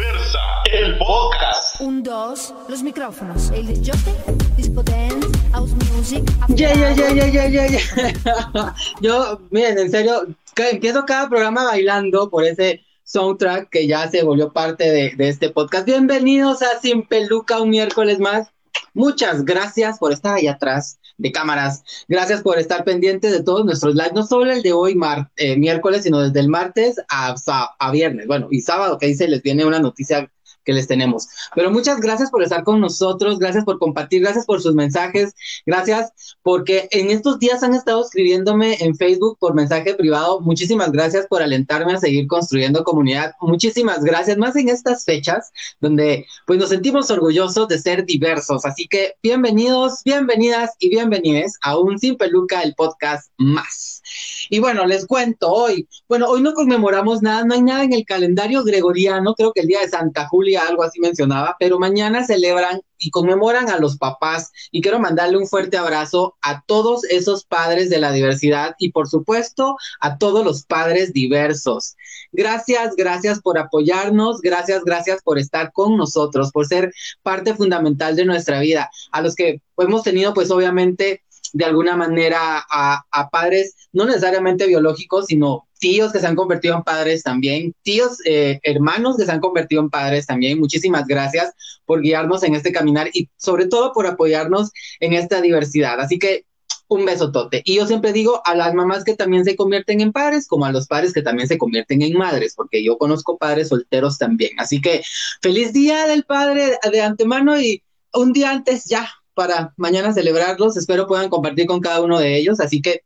Diversa, el podcast. Un, dos, los micrófonos. El disjockey, disco dance, house music. Ya, ya, ya, ya, ya, ya, ya. Yo, miren, en serio, que empiezo cada programa bailando por ese soundtrack que ya se volvió parte de, de este podcast. Bienvenidos a Sin Peluca, un miércoles más. Muchas gracias por estar ahí atrás de cámaras. Gracias por estar pendientes de todos nuestros lives, no solo el de hoy, mar, eh, miércoles, sino desde el martes a, a, viernes. Bueno, y sábado, que dice, les viene una noticia que les tenemos. Pero muchas gracias por estar con nosotros, gracias por compartir, gracias por sus mensajes, gracias porque en estos días han estado escribiéndome en Facebook por mensaje privado. Muchísimas gracias por alentarme a seguir construyendo comunidad. Muchísimas gracias, más en estas fechas donde pues nos sentimos orgullosos de ser diversos. Así que bienvenidos, bienvenidas y bienvenides a un Sin Peluca, el podcast más. Y bueno, les cuento hoy, bueno, hoy no conmemoramos nada, no hay nada en el calendario gregoriano, creo que el día de Santa Julia, algo así mencionaba, pero mañana celebran y conmemoran a los papás y quiero mandarle un fuerte abrazo a todos esos padres de la diversidad y por supuesto a todos los padres diversos. Gracias, gracias por apoyarnos, gracias, gracias por estar con nosotros, por ser parte fundamental de nuestra vida. A los que hemos tenido pues obviamente de alguna manera a, padres, no necesariamente biológicos, sino tíos que se han convertido en padres también, tíos, eh, hermanos que se han convertido en padres también. Muchísimas gracias por guiarnos en este caminar y sobre todo por apoyarnos en esta diversidad. Así que un besotote. Y yo siempre digo a las mamás que también se convierten en padres, como a los padres que también se convierten en madres, porque yo conozco padres solteros también. Así que feliz día del padre de antemano y un día antes ya, para mañana celebrarlos. Espero puedan compartir con cada uno de ellos. Así que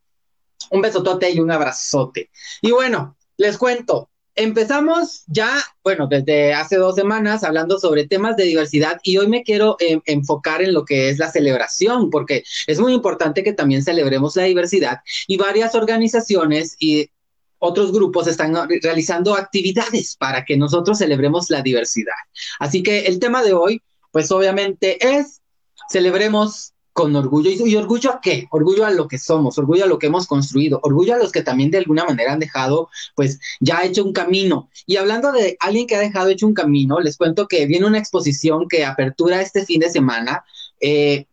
un besotote y un abrazote. Y bueno, les cuento. Empezamos ya, bueno, desde hace dos semanas hablando sobre temas de diversidad y hoy me quiero eh, enfocar en lo que es la celebración, porque es muy importante que también celebremos la diversidad y varias organizaciones y otros grupos están realizando actividades para que nosotros celebremos la diversidad. Así que el tema de hoy, pues obviamente es celebremos con orgullo. ¿Y orgullo a qué? Orgullo a lo que somos, orgullo a lo que hemos construido, orgullo a los que también de alguna manera han dejado, pues ya hecho un camino. Y hablando de alguien que ha dejado hecho un camino, les cuento que viene una exposición que apertura este fin de semana. Eh,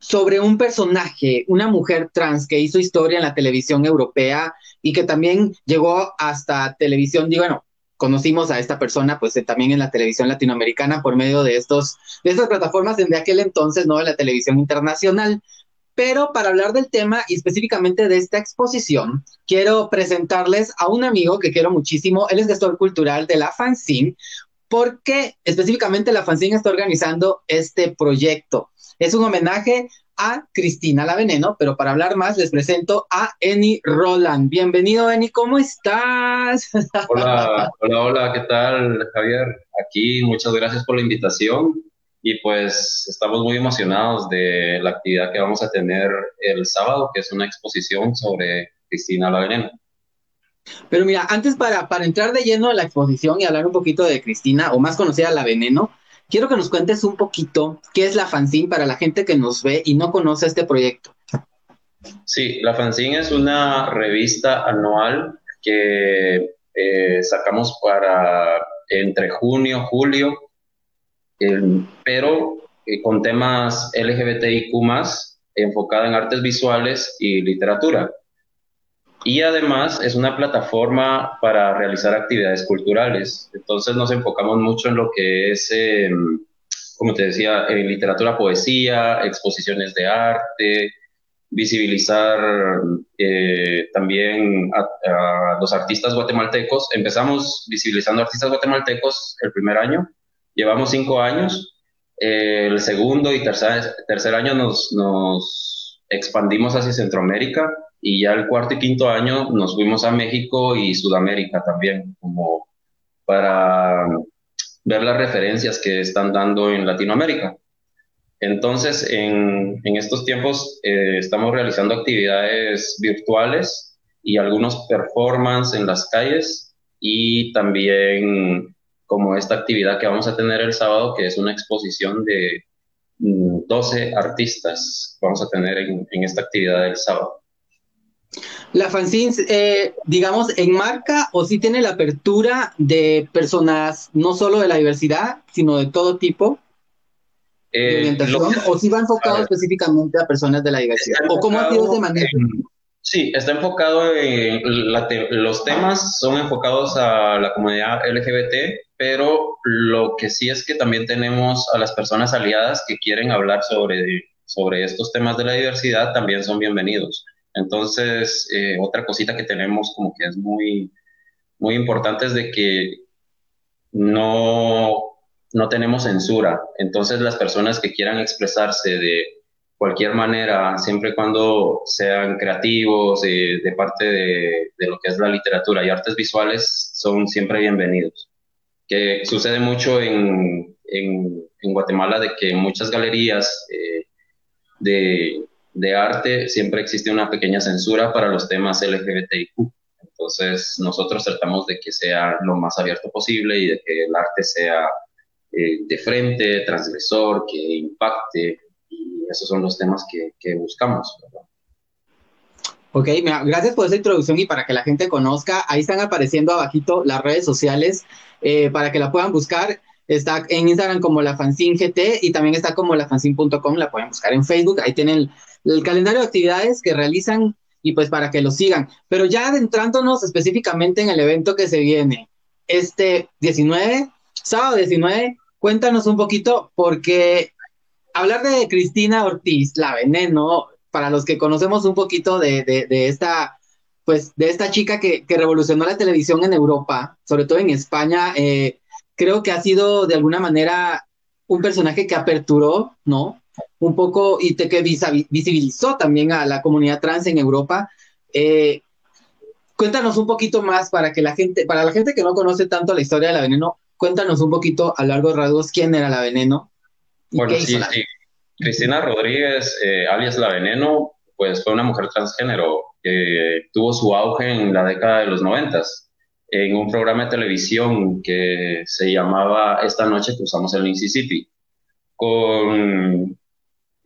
sobre un personaje, una mujer trans que hizo historia en la televisión europea y que también llegó hasta televisión, digo, bueno, conocimos a esta persona pues también en la televisión latinoamericana por medio de estos de estas plataformas de aquel entonces no de la televisión internacional. Pero para hablar del tema y específicamente de esta exposición quiero presentarles a un amigo que quiero muchísimo. Él es gestor cultural de la Fanzine porque específicamente la Fanzine está organizando este proyecto es un homenaje a Cristina La Veneno, pero para hablar más les presento a Eni Roland. Bienvenido, Eni, ¿cómo estás? Hola, hola, hola, ¿qué tal, Javier? Aquí, muchas gracias por la invitación y pues estamos muy emocionados de la actividad que vamos a tener el sábado, que es una exposición sobre Cristina La Veneno. Pero mira, antes para, para entrar de lleno a la exposición y hablar un poquito de Cristina, o más conocida La Veneno, quiero que nos cuentes un poquito qué es la fanzine para la gente que nos ve y no conoce este proyecto. Sí, la fanzine es una revista anual que eh, sacamos para entre junio, julio, eh, pero eh, con temas LGBTIQ enfocada en artes visuales y literatura. Y además es una plataforma para realizar actividades culturales. Entonces nos enfocamos mucho en lo que es, eh, como te decía, en literatura, poesía, exposiciones de arte, visibilizar eh, también a, a, los artistas guatemaltecos. Empezamos visibilizando artistas guatemaltecos el primer año, llevamos cinco años. Eh, el segundo y tercer, tercer año nos, nos expandimos hacia Centroamérica y ya el cuarto y quinto año nos fuimos a México y Sudamérica también, como para ver las referencias que están dando en Latinoamérica. Entonces, en, en estos tiempos eh, estamos realizando actividades virtuales y algunos performance en las calles y también como esta actividad que vamos a tener el sábado, que es una exposición de 12 mm, artistas, vamos a tener en, en esta actividad del sábado. La fanzine, eh, digamos, enmarca o sí tiene la apertura de personas no solo de la diversidad, sino de todo tipo de Eh, orientación, o si va enfocado específicamente a personas de la diversidad, o cómo ha sido ese manejo. en- Sí, está enfocado en la te- los temas son enfocados a la comunidad LGBT, pero lo que sí es que también tenemos a las personas aliadas que quieren hablar sobre, sobre estos temas de la diversidad, también son bienvenidos. Entonces, eh, otra cosita que tenemos como que es muy, muy importante es de que no, no tenemos censura. Entonces, las personas que quieran expresarse de cualquier manera, siempre y cuando sean creativos, eh, de parte de, de lo que es la literatura y artes visuales, son siempre bienvenidos. Que sucede mucho en, en, Guatemala de que muchas galerías eh, de, de arte siempre existe una pequeña censura para los temas LGBTIQ. Entonces, nosotros tratamos de que sea lo más abierto posible y de que el arte sea eh, de frente, transgresor, que impacte, y esos son los temas que, buscamos. ¿verdad? Ok, gracias por esa introducción y para que la gente conozca, ahí están apareciendo abajito las redes sociales eh, para que la puedan buscar. Está en Instagram como la fanzine GT y también está como lafanzine.com, la pueden buscar en Facebook, ahí tienen el, calendario de actividades que realizan y pues para que lo sigan. Pero ya adentrándonos específicamente en el evento que se viene, este 19, sábado 19, cuéntanos un poquito porque hablar de Cristina Ortiz, la veneno, para los que conocemos un poquito de, de, de esta, pues, de esta chica que, que, revolucionó la televisión en Europa, sobre todo en España, eh, creo que ha sido de alguna manera un personaje que aperturó, ¿no? Un poco y te, que visibilizó también a la comunidad trans en Europa. Eh, cuéntanos un poquito más para que la gente, para la gente que no conoce tanto la historia de la veneno, cuéntanos un poquito a largos rasgos quién era la veneno. Bueno, sí, sí. Cristina Rodríguez, eh, alias La Veneno, pues fue una mujer transgénero que tuvo su auge en la década de los noventas en un programa de televisión que se llamaba Esta noche cruzamos el Mississippi. Con,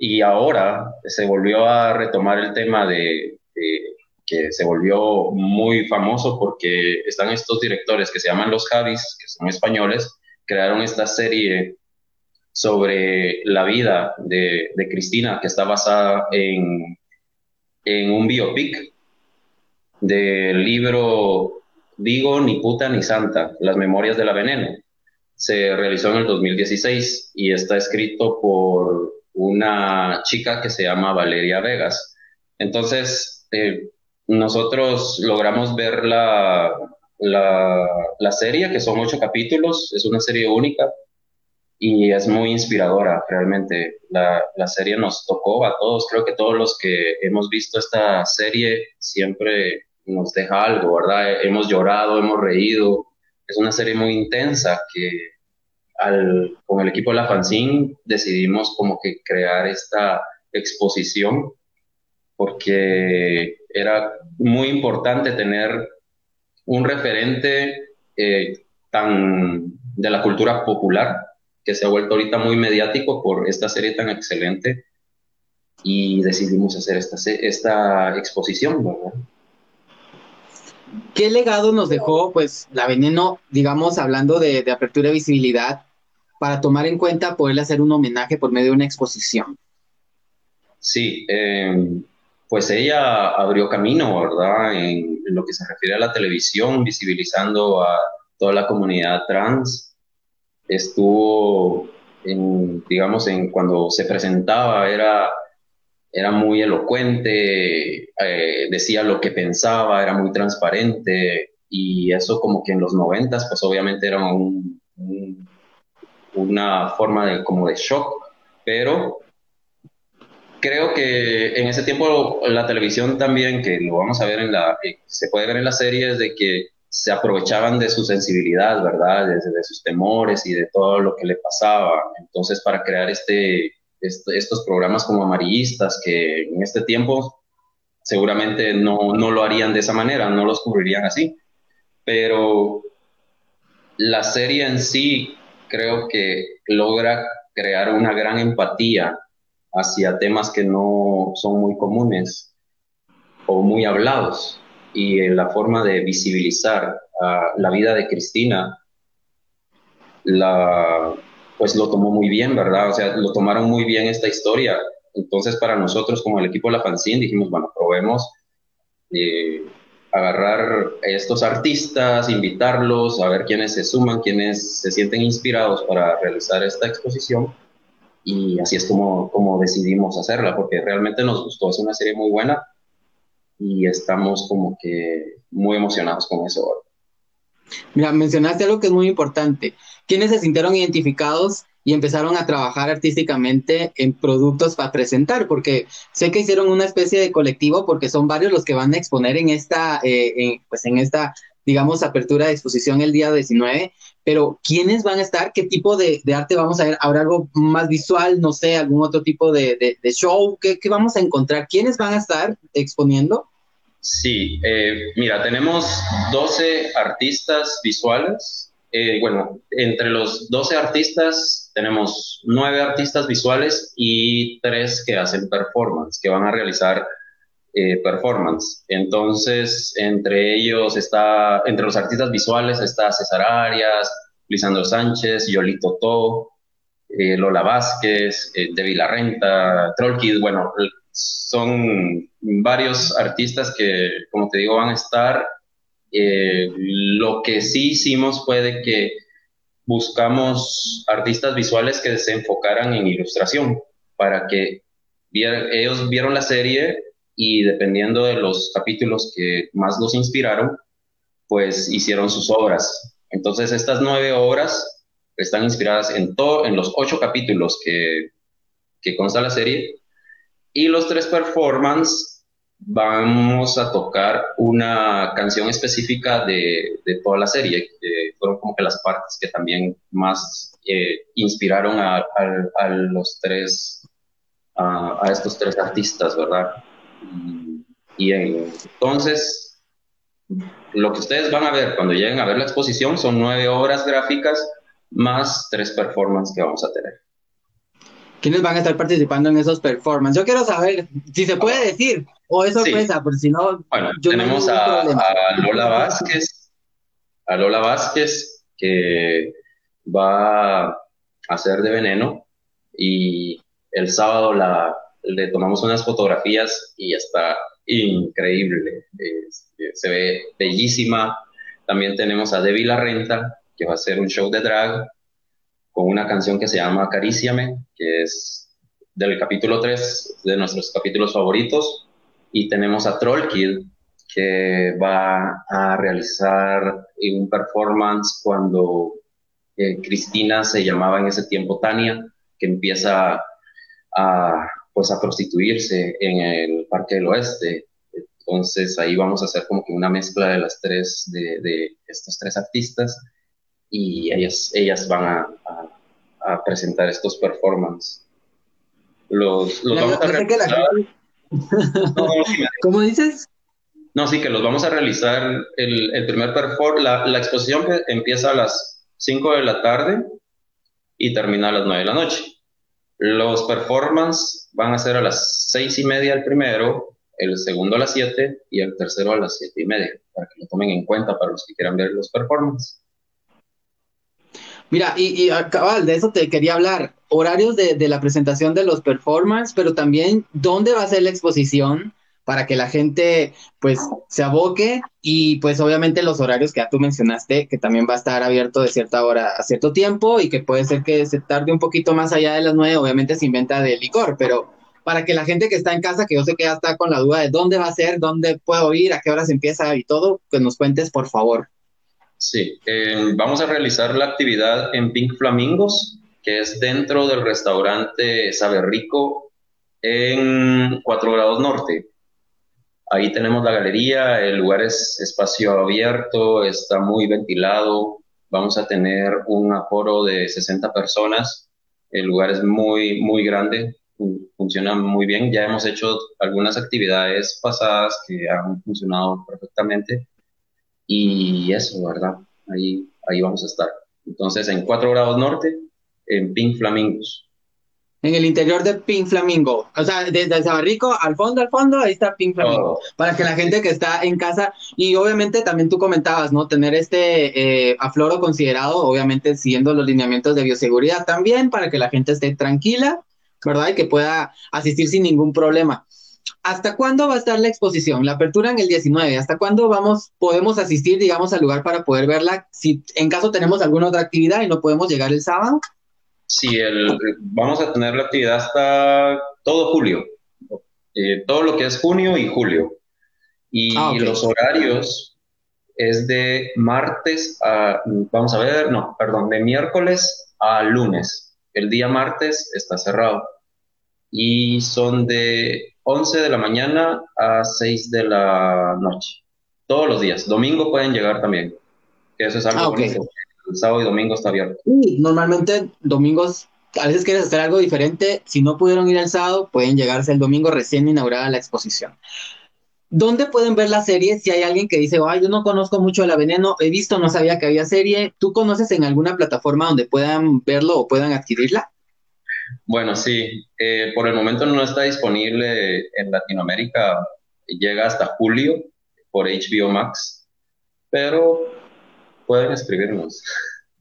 y ahora se volvió a retomar el tema de, que se volvió muy famoso porque están estos directores que se llaman Los Javis, que son españoles, crearon esta serie sobre la vida de, de Cristina, que está basada en, en un biopic del libro Digo, ni puta ni santa, las memorias de la veneno. Se realizó en el 2016 y está escrito por una chica que se llama Valeria Vegas. Entonces, eh, nosotros logramos ver la, la, la serie, que son ocho capítulos, es una serie única, y es muy inspiradora, realmente. La, la, serie nos tocó a todos, creo que todos los que hemos visto esta serie siempre nos deja algo, ¿verdad? Hemos llorado, hemos reído. Es una serie muy intensa que al, con el equipo de la fanzine decidimos como que crear esta exposición porque era muy importante tener un referente eh, tan de la cultura popular que se ha vuelto ahorita muy mediático por esta serie tan excelente y decidimos hacer esta, esta exposición, ¿verdad? ¿Qué legado nos dejó, pues, la veneno, digamos, hablando de, de apertura y visibilidad, para tomar en cuenta poderle hacer un homenaje por medio de una exposición? Sí, eh, pues ella abrió camino, ¿verdad? En, lo que se refiere a la televisión, visibilizando a toda la comunidad trans. Estuvo, digamos, en cuando se presentaba, era, era muy elocuente, eh, decía lo que pensaba, era muy transparente, y eso como que en los noventas, pues obviamente era un, una forma de, como de shock, pero creo que en ese tiempo la televisión también, que lo vamos a ver en la, eh, se puede ver en las series, de que se aprovechaban de su sensibilidad, ¿verdad? De, de, sus temores y de todo lo que le pasaba. Entonces, para crear este, este, estos programas como amarillistas, que en este tiempo seguramente no, no lo harían de esa manera, no los cubrirían así. Pero la serie en sí creo que logra crear una gran empatía hacia temas que no son muy comunes o muy hablados. Y en la forma de visibilizar la vida de Cristina, la, pues lo tomó muy bien, ¿verdad? O sea, lo tomaron muy bien esta historia. Entonces, para nosotros, como el equipo de la Fanzine, dijimos, bueno, probemos eh, agarrar estos artistas, invitarlos, a ver quiénes se suman, quiénes se sienten inspirados para realizar esta exposición. Y así es como, como decidimos hacerla, porque realmente nos gustó, es una serie muy buena y estamos como que muy emocionados con eso. Mira, mencionaste algo que es muy importante. ¿Quiénes se sintieron identificados y empezaron a trabajar artísticamente en productos para presentar? Porque sé que hicieron una especie de colectivo porque son varios los que van a exponer en esta, eh, pues en esta, digamos, apertura de exposición el día 19. Pero ¿quiénes van a estar? ¿Qué tipo de, arte vamos a ver? ¿Habrá algo más visual? No sé, algún otro tipo de, show. ¿Qué, ¿Qué vamos a encontrar? ¿Quiénes van a estar exponiendo? Sí, eh, mira, tenemos 12 artistas visuales. Eh, bueno, entre los 12 artistas tenemos 9 artistas visuales y 3 que hacen performance, que van a realizar eh, performance. Entonces, entre ellos está, entre los artistas visuales está César Arias, Lisandro Sánchez, Yolito To, Lola Vázquez, De Vilarrenta, Trollkid, bueno, son varios artistas que, como te digo, van a estar. Eh, lo que sí hicimos fue que buscamos artistas visuales que se enfocaran en ilustración para que ellos vieron la serie y dependiendo de los capítulos que más los inspiraron, pues hicieron sus obras. Entonces estas nueve obras están inspiradas en, todo, en los ocho capítulos que, que consta la serie y los tres performances vamos a tocar una canción específica de, de toda la serie. que fueron como que las partes que también más eh, inspiraron a, los tres, a, a, estos tres artistas, ¿verdad? Y, entonces, lo que ustedes van a ver cuando lleguen a ver la exposición son nueve obras gráficas más tres performances que vamos a tener. ¿Quiénes van a estar participando en esos performances? Yo quiero saber si se puede decir o es sorpresa, porque si no. Bueno, tenemos a, Lola Vázquez, a Lola Vázquez, que va a hacer de veneno y el sábado la, le tomamos unas fotografías y está increíble, se ve bellísima. También tenemos a Debbie La Renta, que va a hacer un show de drag con una canción que se llama Acaríciame, que es del capítulo 3 de nuestros capítulos favoritos. Y tenemos a Troll Kid, que va a realizar un performance cuando eh, Cristina se llamaba en ese tiempo Tania, que empieza a, pues, a prostituirse en el Parque del Oeste. Entonces ahí vamos a hacer como que una mezcla de las tres, de estos tres artistas y ellas, ellas van a, a, presentar estos performances. Los, los vamos a realizar. ¿Cómo dices? No, sí, que los vamos a realizar el, el primer performance. La, la, exposición empieza a las 5 de la tarde y termina a las 9 de la noche. Los performances van a ser a las 6 y media el primero, el segundo a las 7 y el tercero a las 7 y media, para que lo tomen en cuenta para los que quieran ver los performances. Mira, y, y cabal, de eso te quería hablar. Horarios de, de, la presentación de los performances, pero también dónde va a ser la exposición para que la gente pues se aboque y pues obviamente los horarios que ya tú mencionaste, que también va a estar abierto de cierta hora a cierto tiempo y que puede ser que se tarde un poquito más allá de las nueve, obviamente sin venta de licor, pero para que la gente que está en casa, que yo sé que ya está con la duda de dónde va a ser, dónde puedo ir, a qué horas empieza y todo, que nos cuentes por favor. Sí, eh, vamos a realizar la actividad en Pink Flamingos, que es dentro del restaurante Sabe Rico en 4 grados norte. Ahí tenemos la galería, el lugar es espacio abierto, está muy ventilado, vamos a tener un aforo de 60 personas, el lugar es muy, muy grande, funciona muy bien, ya hemos hecho algunas actividades pasadas que han funcionado perfectamente y eso, ¿verdad? Ahí, ahí vamos a estar. Entonces, en 4 grados norte, en Pink Flamingos. en el interior de Pink Flamingo. O sea, desde Sabarrico al fondo, al fondo, ahí está Pink Flamingo. Oh. Para que la gente que está en casa, y obviamente también tú comentabas, ¿no? Tener este eh, afloro considerado, obviamente siguiendo los lineamientos de bioseguridad también, para que la gente esté tranquila, ¿verdad? Y que pueda asistir sin ningún problema. ¿Hasta cuándo va a estar la exposición? La apertura en el 19. ¿Hasta cuándo vamos, podemos asistir, digamos, al lugar para poder verla? Si en caso tenemos alguna otra actividad y no podemos llegar el sábado. Sí, el, vamos a tener la actividad hasta todo julio, eh, todo lo que es junio y julio. Y Ah, los horarios es de martes a, vamos a ver, no, perdón, de miércoles a lunes. El día martes está cerrado. Y son de 11 de la mañana a 6 de la noche. Todos los días. Domingo pueden llegar también. Que eso es algo Ah, bonito. El sábado y domingo está abierto. Y normalmente domingos, a veces quieres hacer algo diferente. Si no pudieron ir el sábado, pueden llegarse el domingo recién inaugurada la exposición. ¿Dónde pueden ver la serie? Si hay alguien que dice, ay, yo no conozco mucho de la veneno, he visto, no sabía que había serie. ¿Tú conoces en alguna plataforma donde puedan verlo o puedan adquirirla? Bueno, sí, eh, por el momento no está disponible en Latinoamérica, llega hasta julio por HBO Max, pero pueden escribirnos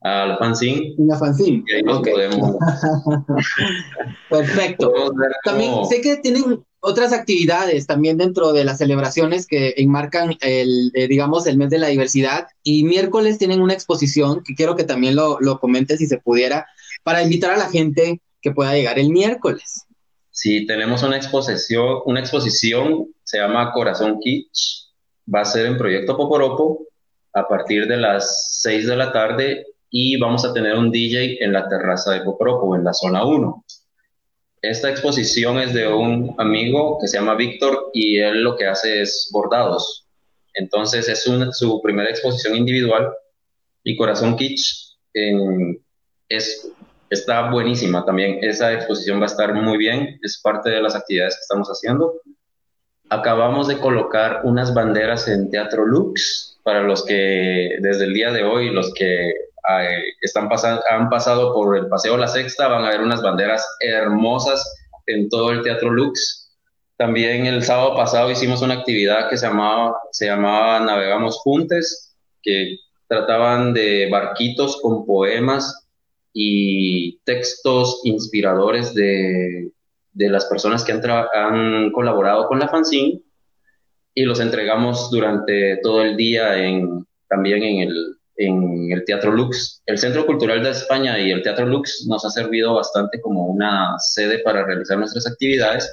al fanzine En la fanzine. y ahí nos podemos, perfecto. podemos También sé que tienen otras actividades también dentro de las celebraciones que enmarcan el, eh, digamos, el mes de la diversidad. Y miércoles tienen una exposición que quiero que también lo, lo comentes si se pudiera, para invitar a la gente que pueda llegar el miércoles. Sí, tenemos una exposición, una exposición, se llama Corazón Kitsch, va a ser en Proyecto Poporopo a partir de las 6 de la tarde y vamos a tener un DJ en la terraza de Poporopo, en la zona 1. Esta exposición es de un amigo que se llama Víctor y él lo que hace es bordados. Entonces es su primera exposición individual y Corazón Kitsch es Está buenísima también. Esa exposición va a estar muy bien. Es parte de las actividades que estamos haciendo. Acabamos de colocar unas banderas en Teatro Lux para los que desde el día de hoy, los que eh, están pasando, han pasado por el Paseo La Sexta, van a ver unas banderas hermosas en todo el Teatro Lux. También el sábado pasado hicimos una actividad que se llamaba, se llamaba Navegamos Juntes, que trataban de barquitos con poemas y textos inspiradores de, de las personas que han, han colaborado con la fanzine y los entregamos durante todo el día en, también en el, en el Teatro Lux. El Centro Cultural de España y el Teatro Lux nos ha servido bastante como una sede para realizar nuestras actividades,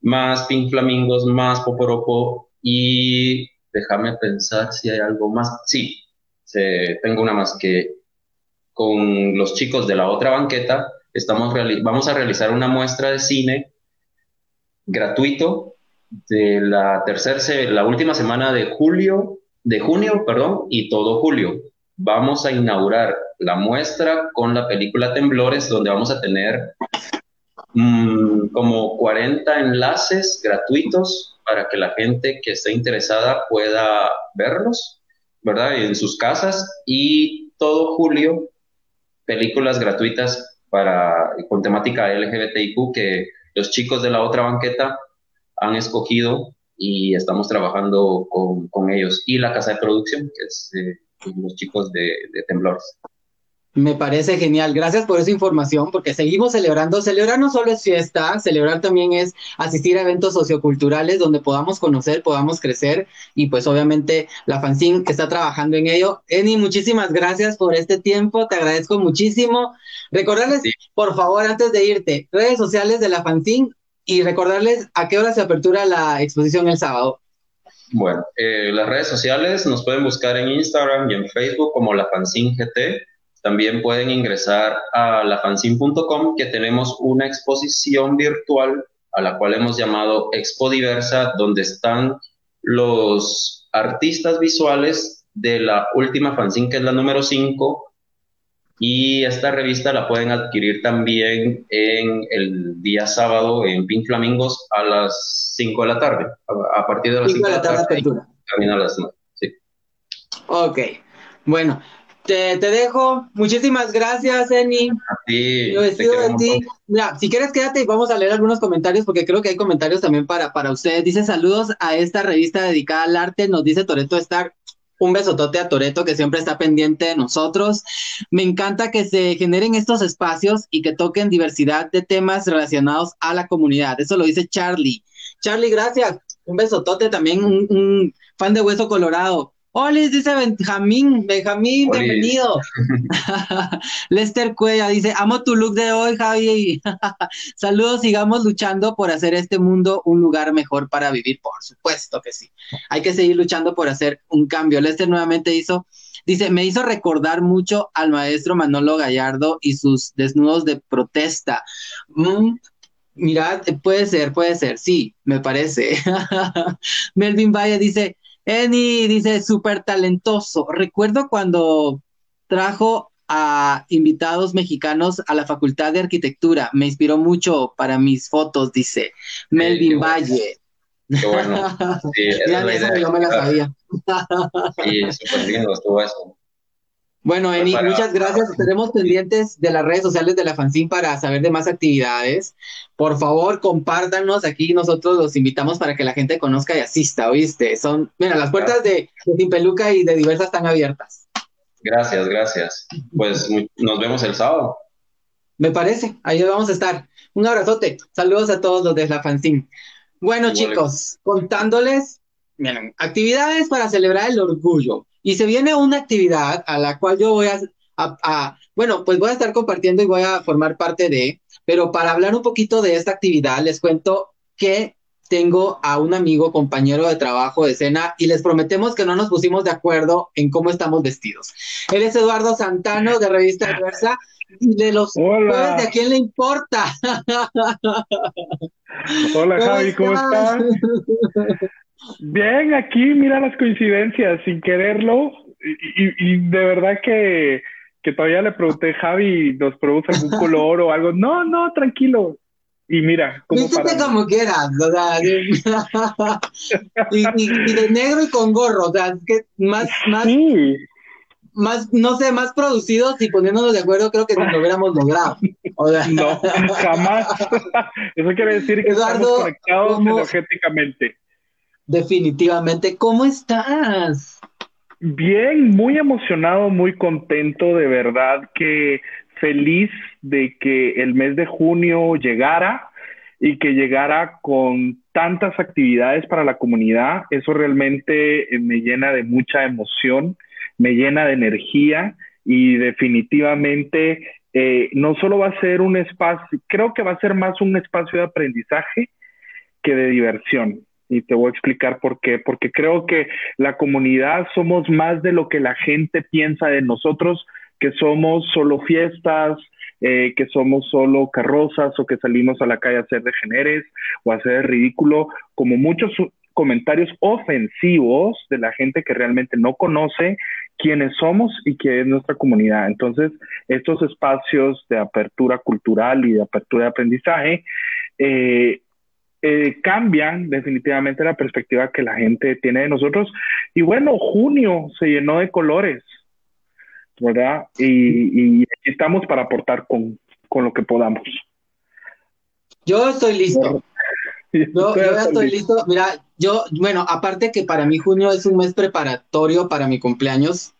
más Pink Flamingos, más Poporopo y déjame pensar si hay algo más. Sí, tengo una más que con los chicos de la otra banqueta estamos vamos a realizar una muestra de cine gratuito de la tercera, la última semana de julio, de junio, perdón, y todo julio. Vamos a inaugurar la muestra con la película Temblores, donde vamos a tener mm, como 40 enlaces gratuitos para que la gente que esté interesada pueda verlos, ¿verdad? En sus casas y todo julio películas gratuitas para con temática LGBTIQ que los chicos de la otra banqueta han escogido y estamos trabajando con, con ellos. Y la casa de producción, que es eh, los chicos de, de Temblores. Me parece genial. Gracias por esa información, porque seguimos celebrando. Celebrar no solo es fiesta, celebrar también es asistir a eventos socioculturales donde podamos conocer, podamos crecer y pues obviamente la fanzine está trabajando en ello. Eni, muchísimas gracias por este tiempo, te agradezco muchísimo. Recordarles, Sí. por favor, antes de irte, redes sociales de la fanzine y recordarles a qué hora se apertura la exposición el sábado. Bueno, eh, las redes sociales nos pueden buscar en Instagram y en Facebook como La Fanzine GT. También pueden ingresar a lafanzine.com que tenemos una exposición virtual a la cual hemos llamado Expo Diversa, donde están los artistas visuales de la última fanzine, que es la número 5. Y esta revista la pueden adquirir también en el día sábado en Pink Flamingos a las 5 de la tarde. A, a partir de las 5 Cinco de la tarde, apertura. termina a las 9. Sí. Ok, bueno, Te, te dejo. Muchísimas gracias, Eni. A ti. Yo de ti. Mira, si quieres quédate y vamos a leer algunos comentarios porque creo que hay comentarios también para, para ustedes. Dice saludos a esta revista dedicada al arte, nos dice Toreto Star. Un besotote a Toreto que siempre está pendiente de nosotros. Me encanta que se generen estos espacios y que toquen diversidad de temas relacionados a la comunidad. Eso lo dice Charlie. Charlie, gracias. Un besotote también, un, un fan de Hueso Colorado. Olis, dice Benjamín, Benjamín, Olis. bienvenido. Lester Cuella dice, amo tu look de hoy, Javi. Saludos, sigamos luchando por hacer este mundo un lugar mejor para vivir, por supuesto que sí. Hay que seguir luchando por hacer un cambio. Lester nuevamente hizo, dice, me hizo recordar mucho al maestro Manolo Gallardo y sus desnudos de protesta. Mm, Mira, puede ser, puede ser, sí, me parece. Melvin Valle dice, Eni dice, súper talentoso. Recuerdo cuando trajo a invitados mexicanos a la Facultad de Arquitectura. Me inspiró mucho para mis fotos, dice Melvin. Valle. Qué bueno. Sí, esa es Vean, la eso idea. yo me la sabía. Sí, súper lindo estuvo eso. Bueno, Eni, Para- muchas gracias. Estaremos pendientes de las redes sociales de la Fanzine para saber de más actividades. Por favor, compártanos aquí. Nosotros los invitamos para que la gente conozca y asista, ¿oíste? Son, mira, las puertas de, de Sin Peluca y de Diversa están abiertas. Gracias, gracias. Pues nos vemos el sábado. Me parece, ahí vamos a estar. Un abrazote. Saludos a todos los de la Fanzine. Bueno, chicos, contándoles, miren, actividades para celebrar el orgullo. Y se viene una actividad a la cual yo voy a, a- a- bueno, pues voy a estar compartiendo y voy a formar parte de, pero para hablar un poquito de esta actividad, les cuento que tengo a un amigo, compañero de trabajo de escena, y les prometemos que no nos pusimos de acuerdo en cómo estamos vestidos. Él es Eduardo Santano de Revista Diversa y de los Hola. jueves de a quién le importa. Hola Javi, ¿cómo estás? Bien, aquí mira las coincidencias, sin quererlo, y, y- y de verdad que, que todavía le pregunté, Javi, ¿nos produce algún color o algo? No, no, tranquilo. Y mira, como Vístete para... como quieras, o sea, y, y- de negro y con gorro, o sea, es que más, más, Sí, más, no sé, más producidos y poniéndonos de acuerdo, creo que lo hubiéramos logrado. O sea, no, jamás. Eso quiere decir que Eduardo, estamos conectados energéticamente. Definitivamente, ¿cómo estás? Bien, muy emocionado, muy contento, de verdad que feliz de que el mes de junio llegara y que llegara con tantas actividades para la comunidad. Eso realmente eh, me llena de mucha emoción, me llena de energía y definitivamente eh, no solo va a ser un espacio, creo que va a ser más un espacio de aprendizaje que de diversión. Y te voy a explicar por qué. Porque creo que la comunidad somos más de lo que la gente piensa de nosotros, que somos solo fiestas, eh, que somos solo carrozas o que salimos a la calle a hacer degeneres o a hacer ridículo, como muchos comentarios ofensivos de la gente que realmente no conoce quiénes somos y qué es nuestra comunidad. Entonces, estos espacios de apertura cultural y de apertura de aprendizaje eh, eh, cambian definitivamente la perspectiva que la gente tiene de nosotros. Y bueno, junio se llenó de colores, ¿verdad? Y, y aquí estamos para aportar con, con lo que podamos. Yo estoy listo. Yo, yo ya estoy listo. Mira, yo, bueno, aparte que para mí junio es un mes preparatorio para mi cumpleaños,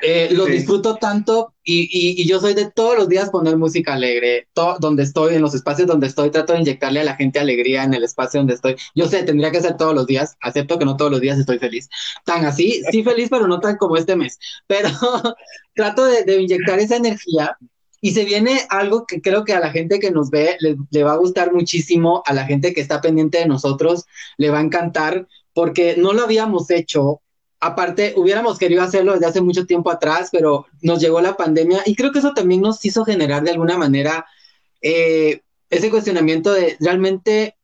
eh, lo Sí. disfruto tanto y, y- y yo soy de todos los días poner música alegre. To- donde estoy, en los espacios donde estoy, trato de inyectarle a la gente alegría en el espacio donde estoy. Yo sé, tendría que ser todos los días. Acepto que no todos los días estoy feliz. Tan así, sí feliz, pero no tan como este mes. Pero trato de, de inyectar esa energía y se viene algo que creo que a la gente que nos ve le, le va a gustar muchísimo, a la gente que está pendiente de nosotros le va a encantar, porque no lo habíamos hecho. Aparte, hubiéramos querido hacerlo desde hace mucho tiempo atrás, pero nos llegó la pandemia y creo que eso también nos hizo generar de alguna manera eh, ese cuestionamiento de realmente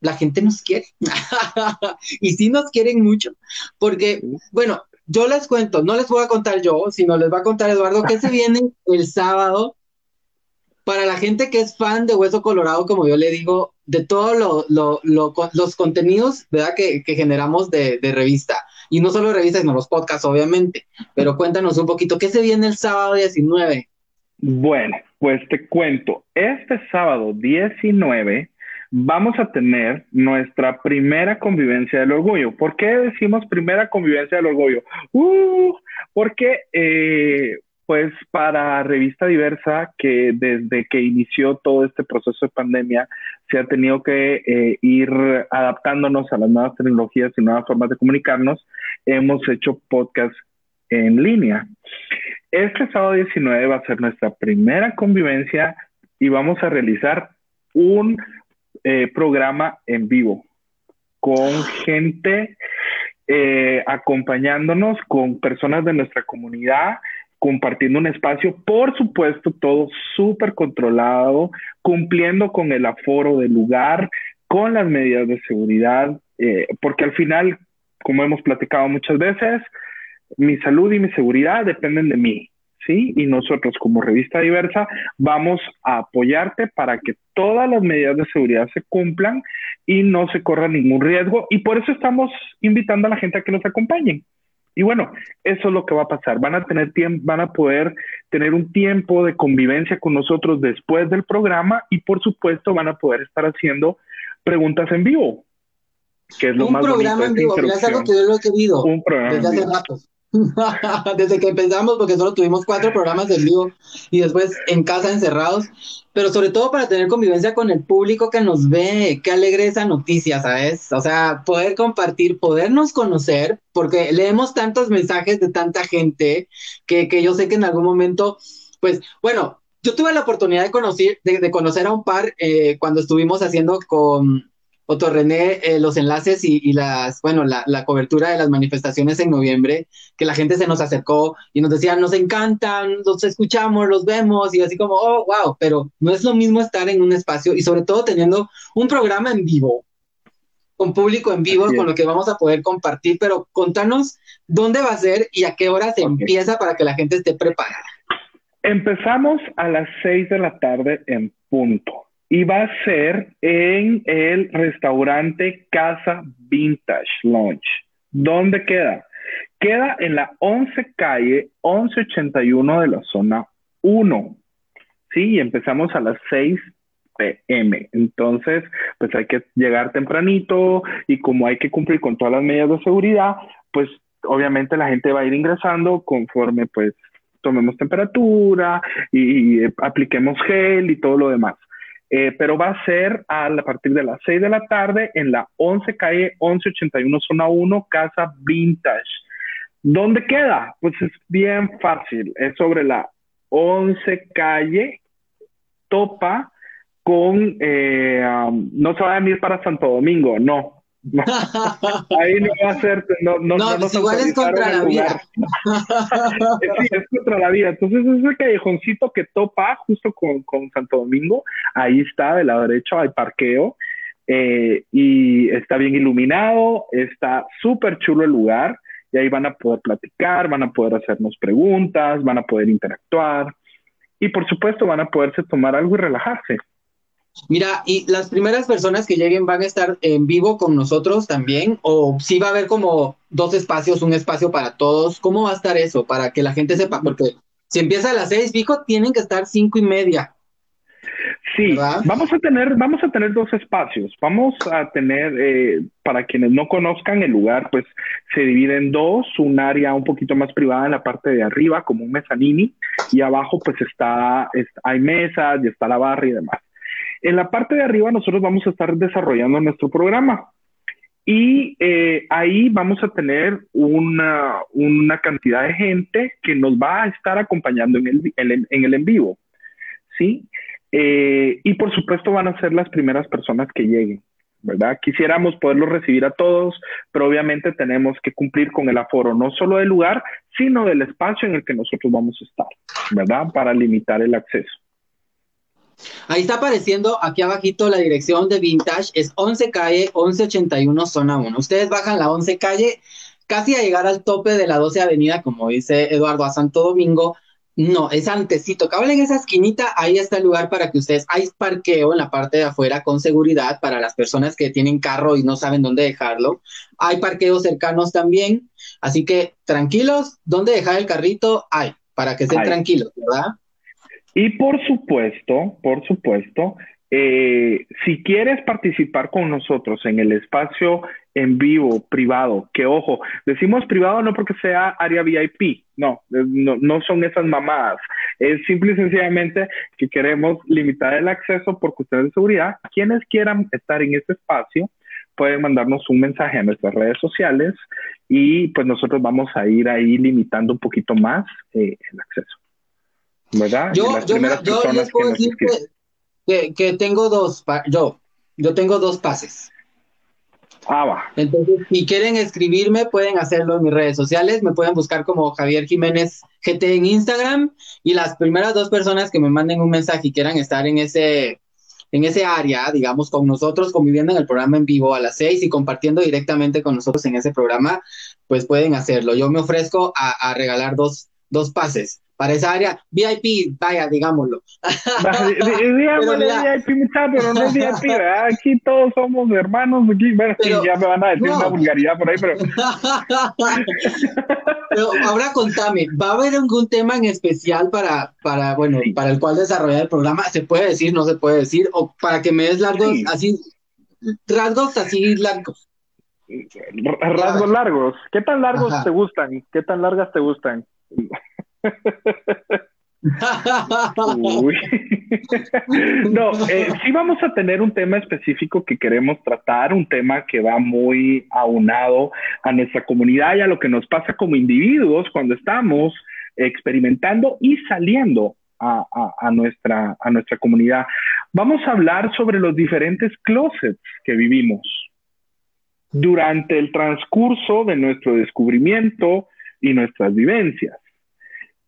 la gente nos quiere. y sí nos quieren mucho, porque, bueno, yo les cuento, no les voy a contar yo, sino les va a contar Eduardo que se viene el sábado. Para la gente que es fan de Hueso Colorado, como yo le digo, de todos lo, lo, lo, los contenidos ¿verdad? Que, que generamos de, de, revista. Y no solo revistas, sino los podcasts, obviamente. Pero cuéntanos un poquito, ¿qué se viene el sábado 19? Bueno, pues te cuento, este sábado 19 vamos a tener nuestra primera convivencia del orgullo. ¿Por qué decimos primera convivencia del orgullo? Uh, porque eh, pues para Revista Diversa, que desde que inició todo este proceso de pandemia, se ha tenido que eh, ir adaptándonos a las nuevas tecnologías y nuevas formas de comunicarnos, hemos hecho podcast en línea. Este sábado 19 va a ser nuestra primera convivencia y vamos a realizar un eh, programa en vivo con gente eh, acompañándonos, con personas de nuestra comunidad, compartiendo un espacio, por supuesto, todo súper controlado, cumpliendo con el aforo del lugar, con las medidas de seguridad, eh, porque al final, como hemos platicado muchas veces, mi salud y mi seguridad dependen de mí. ¿sí? Y nosotros como revista diversa vamos a apoyarte para que todas las medidas de seguridad se cumplan y no se corra ningún riesgo. Y por eso estamos invitando a la gente a que nos acompañen. Y bueno, eso es lo que va a pasar. Van a tener tiempo, van a poder tener un tiempo de convivencia con nosotros después del programa y por supuesto van a poder estar haciendo preguntas en vivo. Que es lo un programa en vivo, es algo que yo lo he querido un programa desde hace rato. Desde que empezamos, porque solo tuvimos cuatro programas en vivo y después en casa encerrados, pero sobre todo para tener convivencia con el público que nos ve. Qué alegre esa noticia, ¿sabes? O sea, poder compartir, podernos conocer, porque leemos tantos mensajes de tanta gente que, que yo sé que en algún momento, pues, bueno, yo tuve la oportunidad de conocer, de, conocer a un par eh, cuando estuvimos haciendo con René, eh, los enlaces y, las, bueno, la, cobertura de las manifestaciones en noviembre, que la gente se nos acercó y nos decía, nos encantan, los escuchamos, los vemos, y así como, oh, wow, pero no es lo mismo estar en un espacio y sobre todo teniendo un programa en vivo, con público en vivo, con lo que vamos a poder compartir, pero contanos dónde va a ser y a qué hora se empieza para que la gente esté preparada. Empezamos a las seis de la tarde en punto y va a ser en el restaurante Casa Vintage Lounge. ¿Dónde queda? Queda en la 11 calle 1181 de la zona 1. Sí, y empezamos a las 6 pm. Entonces, pues hay que llegar tempranito y como hay que cumplir con todas las medidas de seguridad, pues obviamente la gente va a ir ingresando conforme pues tomemos temperatura y, y apliquemos gel y todo lo demás. Eh, pero va a ser a, partir de las 6 de la tarde en la 11 calle 1181 zona 1, Casa Vintage. ¿Dónde queda? Pues es bien fácil, es sobre la 11 calle, topa con, eh, um, no se va a venir para Santo Domingo, no, ahí no va a ser, no, no, no, pues igual es contra la vida. sí, es contra la vida. Entonces, ese callejoncito que topa justo con, con Santo Domingo, ahí está, del lado derecho hay parqueo eh, y está bien iluminado, está súper chulo el lugar y ahí van a poder platicar, van a poder hacernos preguntas, van a poder interactuar y por supuesto van a poderse tomar algo y relajarse. Mira, ¿y las primeras personas que lleguen van a estar en vivo con nosotros también? ¿O sí va a haber como dos espacios, un espacio para todos? ¿Cómo va a estar eso? Para que la gente sepa, porque si empieza a las seis, fijo, tienen que estar cinco y media. Sí, vamos a tener, vamos a tener dos espacios. Vamos a tener, eh, para quienes no conozcan el lugar, pues se divide en dos, un área un poquito más privada en la parte de arriba, como un mezanini, y abajo pues está, hay mesas y está la barra y demás. En la parte de arriba nosotros vamos a estar desarrollando nuestro programa y eh, ahí vamos a tener una, una, cantidad de gente que nos va a estar acompañando en el en, el en vivo, ¿sí? Eh, y por supuesto van a ser las primeras personas que lleguen, ¿verdad? Quisiéramos poderlos recibir a todos, pero obviamente tenemos que cumplir con el aforo, no solo del lugar, sino del espacio en el que nosotros vamos a estar, ¿verdad? Para limitar el acceso. Ahí está apareciendo aquí abajito la dirección de Vintage, es 11 calle 1181 zona 1. Ustedes bajan la 11 calle casi a llegar al tope de la 12 avenida, como dice Eduardo, a Santo Domingo, No, es antecito. Cabal en esa esquinita, ahí está el lugar para que ustedes. Hay parqueo en la parte de afuera con seguridad para las personas que tienen carro y no saben dónde dejarlo. Hay parqueos cercanos también. Así que tranquilos, ¿dónde dejar el carrito? Hay, para que estén tranquilos, ¿verdad? Y por supuesto, por supuesto, eh, si quieres participar con nosotros en el espacio en vivo, privado, que ojo, decimos privado no porque sea área VIP, no, no, no son esas mamadas, es simple y sencillamente que queremos limitar el acceso por cuestiones de seguridad. Quienes quieran estar en este espacio pueden mandarnos un mensaje a nuestras redes sociales y pues nosotros vamos a ir ahí limitando un poquito más eh, el acceso. Yo, yo, me- yo les puedo que decir que, que, que tengo dos, pa- yo, yo tengo dos pases. Ah, va. Entonces, si quieren escribirme, pueden hacerlo en mis redes sociales. Me pueden buscar como Javier Jiménez GT en Instagram. Y las primeras dos personas que me manden un mensaje y quieran estar en ese, en ese área, digamos, con nosotros, conviviendo en el programa en vivo a las seis y compartiendo directamente con nosotros en ese programa, pues pueden hacerlo. Yo me ofrezco a, a regalar dos, dos pases para esa área VIP, vaya, digámoslo. Digámosle. VIP, pero no es VIP, ¿verdad? Aquí todos somos hermanos, aquí, bueno, Pero- ya me van a decir no. una vulgaridad por ahí, pero Pero ahora contame, ¿va a haber algún tema en especial para, para, bueno, Sí. para el cual desarrollar el programa? ¿Se puede decir, no se puede decir? O para que me des largos, Sí. así, rasgos así largos. rasgos largos. ¿Qué tan largos Ajá. te gustan? ¿Qué tan largas te gustan? Uy. no, eh, sí vamos a tener un tema específico que queremos tratar, un tema que va muy aunado a nuestra comunidad y a lo que nos pasa como individuos cuando estamos experimentando y saliendo a, a- a nuestra, a nuestra comunidad. Vamos a hablar sobre los diferentes closets que vivimos durante el transcurso de nuestro descubrimiento y nuestras vivencias.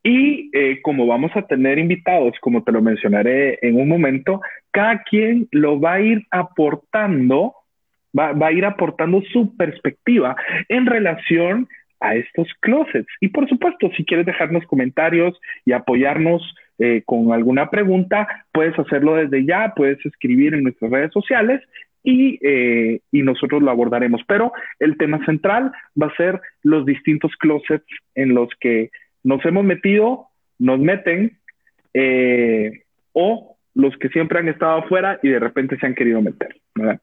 Y eh, como vamos a tener invitados, como te lo mencionaré en un momento, cada quien lo va a ir aportando, va, va a ir aportando su perspectiva en relación a estos closets. Y por supuesto, si quieres dejarnos comentarios y apoyarnos eh, con alguna pregunta, puedes hacerlo desde ya, puedes escribir en nuestras redes sociales y, eh, y nosotros lo abordaremos. Pero el tema central va a ser los distintos closets en los que nos hemos metido, nos meten, eh, o los que siempre han estado afuera y de repente se han querido meter. ¿verdad?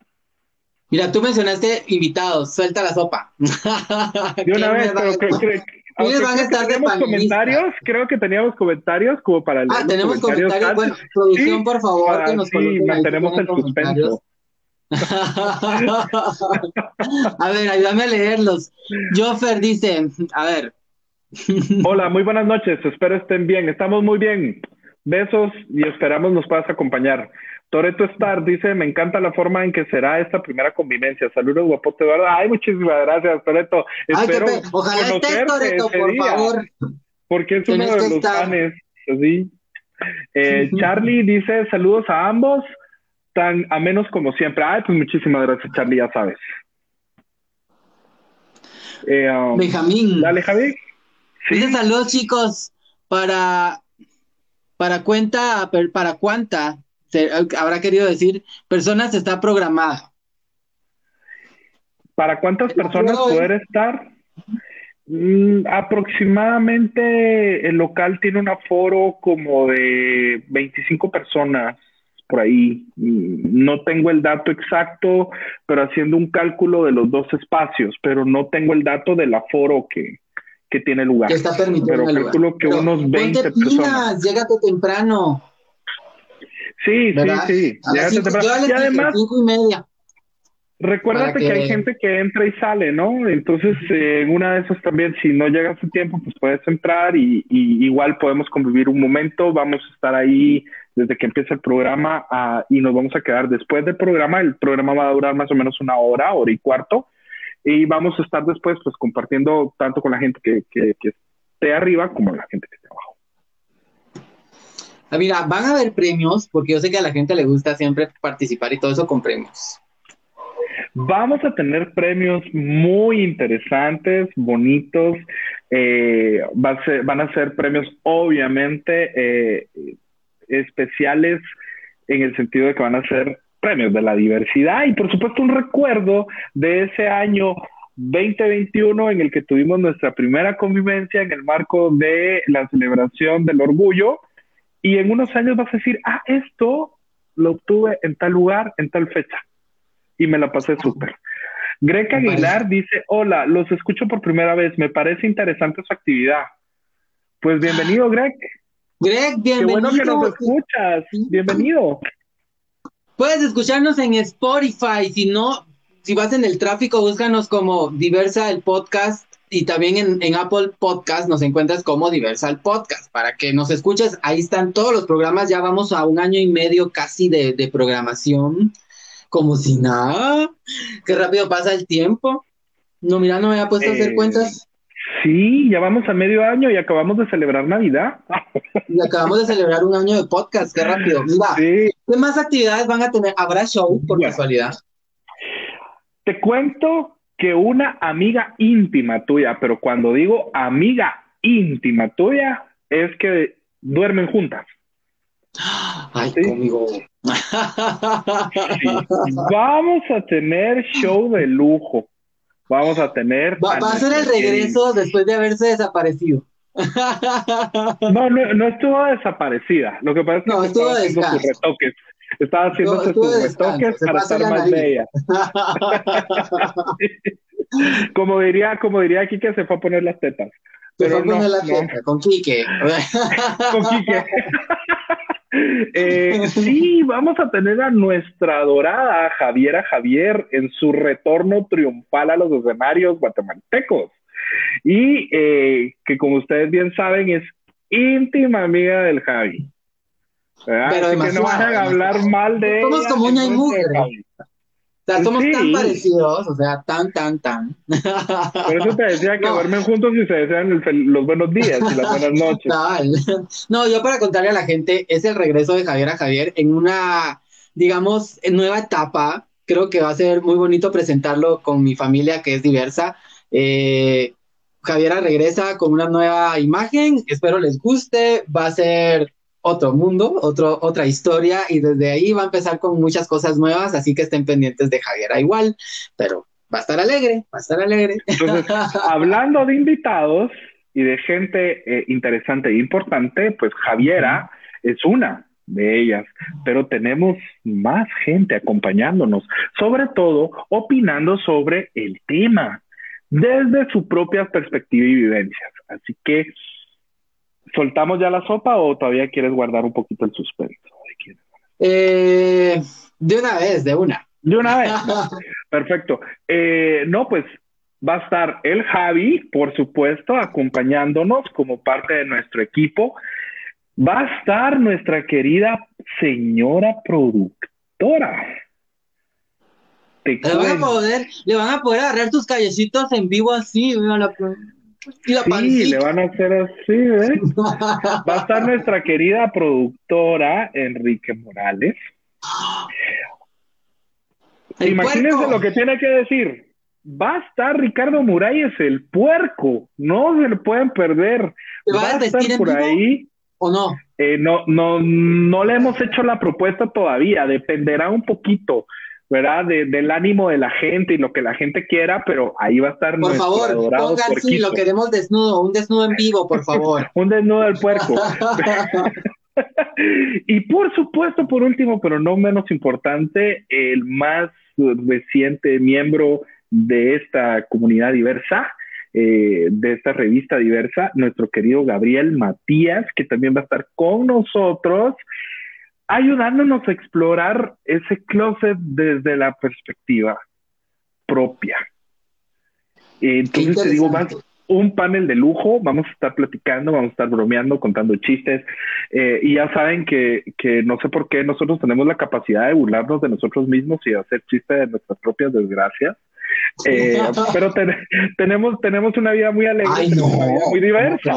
Mira, tú mencionaste invitados, suelta la sopa. De una ¿Quién vez, pero a- que, que- van a que estar de teníamos panelistas? comentarios, creo que teníamos comentarios como para Ah, tenemos comentarios. Bueno, antes. producción, Sí, por favor, para que nos si mantenemos el suspenso. a ver, ayúdame a leerlos. Joffer dice, a ver, Hola, muy buenas noches. Espero estén bien. Estamos muy bien. Besos y esperamos nos puedas acompañar. Toreto Star dice, me encanta la forma en que será esta primera convivencia. Saludos, guapote, ¿verdad? Ay, muchísimas gracias, Toreto. Ay, Espero pe- ojalá estés, Toreto, ese por día, favor. Porque es uno de los estar. fans. ¿sí? Eh, Charlie dice, saludos a ambos, tan a menos como siempre. Ay, pues muchísimas gracias, Charlie, ya sabes. Eh, um, Benjamín. dale, Javi. Dice saludos, chicos, para, para cuenta, para cuánta, habrá querido decir, personas está programada. ¿Para cuántas personas poder estar? Mm, aproximadamente el local tiene un aforo como de 25 personas por ahí. Mm, No tengo el dato exacto, pero haciendo un cálculo de los dos espacios, pero no tengo el dato del aforo que, que tiene lugar. Que está permitido Pero lugar. calculo que Pero unos 20 ponte personas. pilas, llégate temprano. Sí, ¿verdad? sí, sí. A Llégate cinco- temprano. Y además, cinco y media. Recuérdate que... que- hay gente que entra y sale, ¿no? Entonces, eh, en una de esas también, si no llega a tiempo, pues puedes entrar y, y igual podemos convivir un momento. Vamos a estar ahí desde que empieza el programa ah, y nos vamos a quedar después del programa. El programa va a durar más o menos una hora, hora y cuarto. Y vamos a estar después, pues, compartiendo tanto con la gente que, que, que esté arriba como la gente que esté abajo. Ah, Mira, van a haber premios, porque yo sé que a la gente le gusta siempre participar y todo eso con premios. Vamos a tener premios muy interesantes, bonitos. Eh, va a ser- van a ser premios obviamente eh, especiales en el sentido de que van a ser premios de la diversidad y por supuesto un recuerdo de ese año 2021 en el que tuvimos nuestra primera convivencia en el marco de la celebración del orgullo y en unos años vas a decir, ah, esto lo obtuve en tal lugar, en tal fecha y me la pasé súper. Parece. Aguilar dice, hola, los escucho por primera vez, me parece interesante su actividad. Pues bienvenido, Greg. Greg, Qué bueno que bienvenido. nos escuchas. Bienvenido. Puedes escucharnos en Spotify, si no, si vas en el tráfico, búscanos como Diversa el Podcast y también en, en Apple Podcast nos encuentras como Diversa el Podcast para que nos escuches. Ahí están todos los programas, ya vamos a un año y medio casi de, de programación, como si nada. Qué rápido pasa el tiempo. No, mira, no me había puesto a hacer Eh, cuentas Sí, ya vamos a medio año y acabamos de celebrar Navidad. y acabamos de celebrar un año de podcast. Qué rápido. Mira, Sí, ¿qué más actividades van a tener? ¿Habrá show por Bueno. casualidad? te cuento que una amiga íntima tuya, pero cuando digo amiga íntima tuya, es que duermen juntas. Ay, Sí. conmigo. Sí. Vamos a tener show de lujo. Vamos a tener. Va, va a ser el regreso después de haberse desaparecido. No, no, no estuvo desaparecida. Lo que pasa es que No, estaba haciendo sus retoques. Estaba estuvo sus retoques para estar más nariz. bella. Como diría, como diría aquí que se fue a poner las tetas. Se Pero fue a poner no, la no. teta con Quique. con Quique. Eh, sí, vamos a tener a nuestra adorada Javiera Javier en su retorno triunfal a los escenarios guatemaltecos. Y eh, que como ustedes bien saben es íntima amiga del Javi. ¿verdad? Pero Así que no vayan a hablar mal de Somos ella como y mugre. O sea, somos tan parecidos, o sea, tan, tan, tan. Por eso te decía que No. duermen juntos y se desean los buenos días y las buenas noches. Tal. No, yo para contarle a la gente, es el regreso de Javier a Javier en una, digamos, en nueva etapa. Creo que va a ser muy bonito presentarlo con mi familia que es diversa. Eh, Javiera regresa con una nueva imagen, espero les guste, va a ser otro mundo, otro, otra historia y desde ahí va a empezar con muchas cosas nuevas, así que estén pendientes de Javiera igual, pero va a estar alegre, va a estar alegre. Entonces, hablando de invitados y de gente eh, interesante e importante, pues Javiera es una de ellas, pero tenemos más gente acompañándonos, sobre todo opinando sobre el tema desde su propia perspectiva y vivencias. Así que, ¿soltamos ya la sopa o todavía quieres guardar un poquito el suspenso? Eh, de una vez, de una. De una vez. Perfecto. Eh, no, pues va a estar el Javi, por supuesto, acompañándonos como parte de nuestro equipo. Va a estar nuestra querida señora productora. Te Le van a poder, le van a poder agarrar tus callecitos en vivo así, mira la, la Sí, le van a hacer así, ¿ves? Va a estar nuestra querida productora Enrique Morales. Imagínense puerco. lo que tiene que decir. Va a estar Ricardo Muralles, el puerco. No se lo pueden perder. ¿Te va a estar por ahí. ¿O no? Eh, no, no, no le hemos hecho la propuesta todavía. Dependerá un poquito, ¿verdad? De- del ánimo de la gente y lo que la gente quiera, pero ahí va a estar Por favor, pongan sí, lo queremos desnudo, un desnudo en vivo, por favor. Un desnudo del puerco. y por supuesto, por último, pero no menos importante, el más reciente miembro de esta comunidad diversa, eh, de esta revista diversa, nuestro querido Gabriel Matías, que también va a estar con nosotros, ayudándonos a explorar ese closet desde la perspectiva propia. Entonces te digo, más un panel de lujo, vamos a estar platicando, vamos a estar bromeando, contando chistes, eh, y ya saben que, que no sé por qué nosotros tenemos la capacidad de burlarnos de nosotros mismos y hacer chistes de nuestras propias desgracias, Eh, pero ten- tenemos, tenemos una vida muy alegre, Ay, no. una vida muy diversa.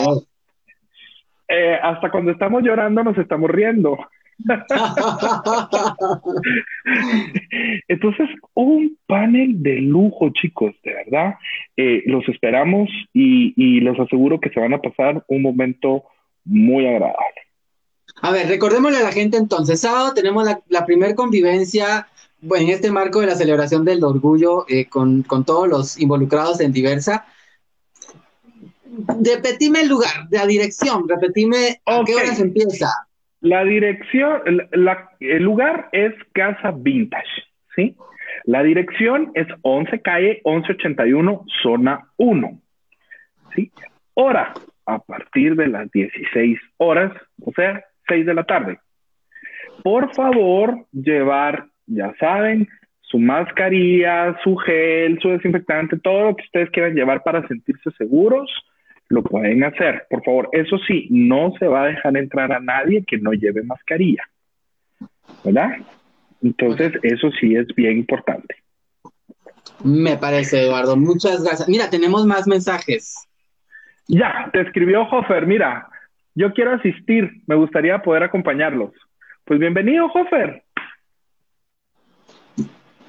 Eh, hasta cuando estamos llorando nos estamos riendo. Entonces, un panel de lujo, chicos, de verdad. Eh, los esperamos y, y les aseguro que se van a pasar un momento muy agradable. A ver, recordémosle a la gente entonces, sábado tenemos la, la primer convivencia bueno, en este marco de la celebración del orgullo eh, con, con, todos los involucrados en diversa. Repetime el lugar, la dirección, repetime a qué hora se empieza. La dirección, el lugar es Casa Vintage, ¿sí? La dirección es 11 calle 1181, zona 1, ¿sí? Hora, a partir de las 16 horas, o sea, 6 de la tarde. Por favor, llevar ya saben, su mascarilla, su gel, su desinfectante, todo lo que ustedes quieran llevar para sentirse seguros, lo pueden hacer. Por favor, eso sí, no se va a dejar entrar a nadie que no lleve mascarilla. ¿Verdad? Entonces, eso sí es bien importante. Me parece, Eduardo. Muchas gracias. Mira, tenemos más mensajes. Ya, te escribió Hofer. Mira, yo quiero asistir. Me gustaría poder acompañarlos. Pues bienvenido, Hofer.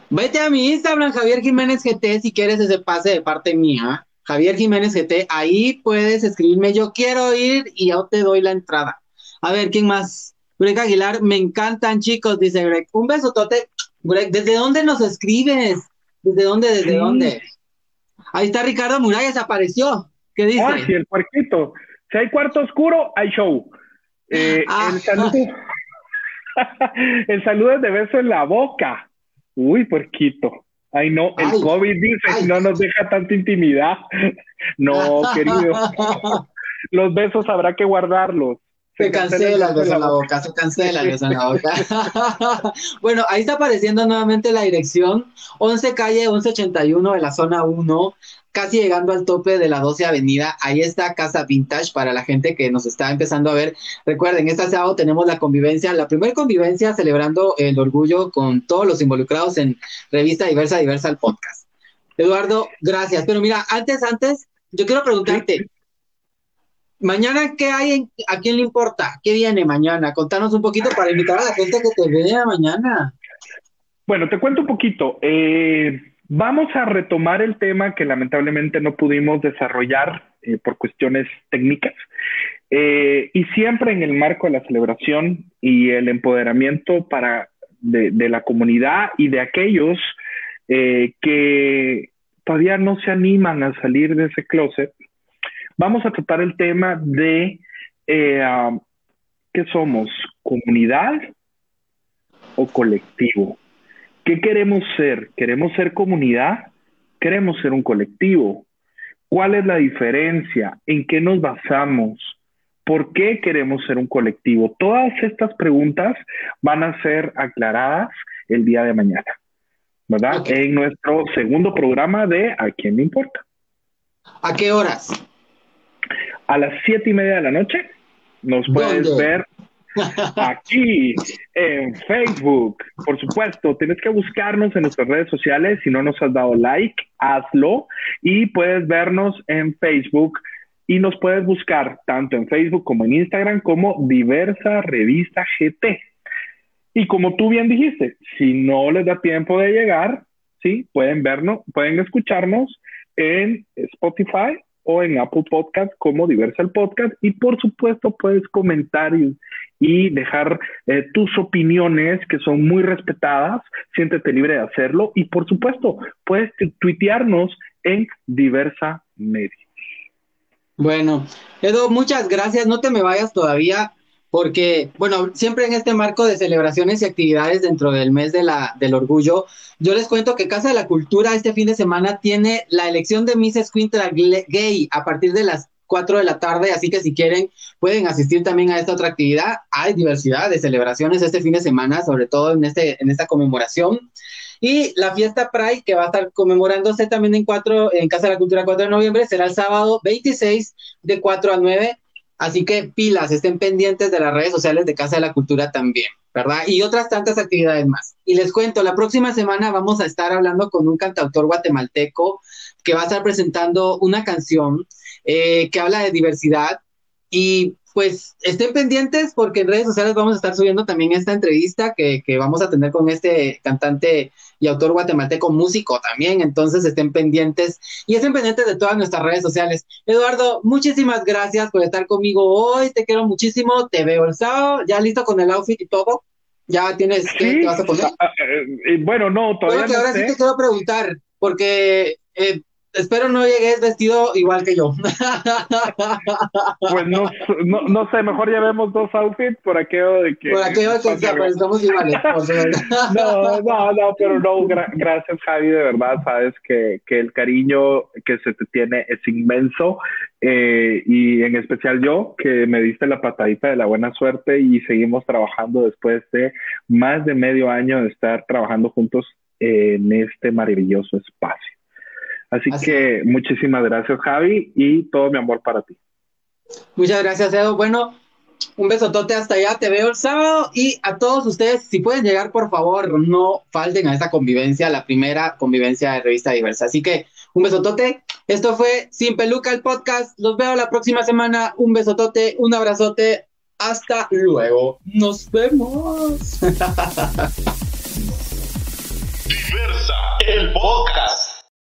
Vete a mi Instagram, Javier Jiménez GT, si quieres ese pase de parte mía. Javier Jiménez GT, ahí puedes escribirme, yo quiero ir y yo te doy la entrada. A ver, ¿quién más? Greg Aguilar, me encantan chicos, dice Greg. Un beso, Tote. Greg, ¿desde dónde nos escribes? ¿Desde dónde? ¿Desde sí. dónde? Ahí está Ricardo Muralles, apareció. ¿Qué dice? Ah, sí, el puerquito. Si hay cuarto oscuro, hay show. Eh, ah. el, saludo, el saludo es de beso en la boca. Uy, puerquito. Ay, no, el ay, COVID dice, ay. no nos deja tanta intimidad. No, querido. Los besos habrá que guardarlos. Se, cancela el beso en la boca, se cancela el beso en la boca. bueno, ahí está apareciendo nuevamente la dirección, 11 calle 1181 de la zona 1, casi llegando al tope de la 12 Avenida. Ahí está Casa Vintage para la gente que nos está empezando a ver. Recuerden, este sábado tenemos la convivencia, la primera convivencia celebrando el orgullo con todos los involucrados en Revista Diversa Diversa el podcast. Eduardo, gracias. Pero mira, antes, antes, yo quiero preguntarte. Mañana, ¿qué hay? En, ¿A quién le importa? ¿Qué viene mañana? Contanos un poquito para invitar a la gente que te vea mañana. Bueno, te cuento un poquito. Eh, Vamos a retomar el tema que lamentablemente no pudimos desarrollar eh, por cuestiones técnicas eh, y siempre en el marco de la celebración y el empoderamiento para de, de la comunidad y de aquellos eh, que todavía no se animan a salir de ese closet. Vamos a tratar el tema de uh, qué somos, comunidad o colectivo. ¿Qué queremos ser? ¿Queremos ser comunidad? ¿Queremos ser un colectivo? ¿Cuál es la diferencia? ¿En qué nos basamos? ¿Por qué queremos ser un colectivo? Todas estas preguntas van a ser aclaradas el día de mañana, ¿verdad? Okay. En nuestro segundo programa de ¿A quién le importa? ¿A qué horas? A las siete y media de la noche. Nos puedes ¿Dónde? ver aquí en Facebook. Por supuesto, tienes que buscarnos en nuestras redes sociales. Si no nos has dado like, hazlo y puedes vernos en Facebook y nos puedes buscar tanto en Facebook como en Instagram como Diversa Revista GT. Y como tú bien dijiste, si no les da tiempo de llegar, sí, pueden vernos, pueden escucharnos en Spotify o en Apple Podcast como Diversal Podcast. Y por supuesto puedes comentar y, dejar eh, tus opiniones que son muy respetadas, siéntete libre de hacerlo. Y por supuesto puedes tuitearnos en Diversa Media. Bueno, Edo, muchas gracias, no te me vayas todavía porque, bueno, siempre en este marco de celebraciones y actividades dentro del mes de la, del orgullo, yo les cuento que Casa de la Cultura este fin de semana tiene la elección de Miss Escuintla Gay a partir de las 4 de la tarde, así que si quieren pueden asistir también a esta otra actividad. Hay diversidad de celebraciones este fin de semana, sobre todo en, este, en esta conmemoración. Y la fiesta Pride, que va a estar conmemorándose también en, cuatro, en Casa de la Cultura 4 de noviembre, será el sábado 26 de 4 a 9 Así que pilas, estén pendientes de las redes sociales de Casa de la Cultura también, ¿verdad? Y otras tantas actividades más. Y les cuento, la próxima semana vamos a estar hablando con un cantautor guatemalteco que va a estar presentando una canción eh, que habla de diversidad y pues estén pendientes porque en redes sociales vamos a estar subiendo también esta entrevista que, que vamos a tener con este cantante y autor guatemalteco músico también, entonces estén pendientes y estén pendientes de todas nuestras redes sociales. Eduardo, muchísimas gracias por estar conmigo hoy, te quiero muchísimo, te veo el sábado, ya listo con el outfit y todo. ¿Ya tienes qué te vas a poner? Ah, eh, bueno, no, todavía bueno, que ahora sí te quiero preguntar, porque eh, espero no llegues vestido igual que yo. Pues no, no, no, sé, mejor llevemos dos outfits por aquello de que... Por aquello de que sea, pues estamos iguales. no, no, no, pero no, gra gracias Javi, de verdad, sabes que, que, el cariño que se te tiene es inmenso eh, y en especial yo, que me diste la patadita de la buena suerte y seguimos trabajando después de más de medio año de estar trabajando juntos en este maravilloso espacio. Así, que muchísimas gracias, Javi, y todo mi amor para ti. Muchas gracias, Edo. Bueno, un besotote hasta allá, te veo el sábado y a todos ustedes, si pueden llegar, por favor, no falten a esta convivencia, la primera convivencia de Revista Diversa. Así que un besotote. Esto fue Sin Peluca el podcast. Los veo la próxima semana. Un besotote, un abrazote. Hasta luego. Nos vemos. Diversa el podcast.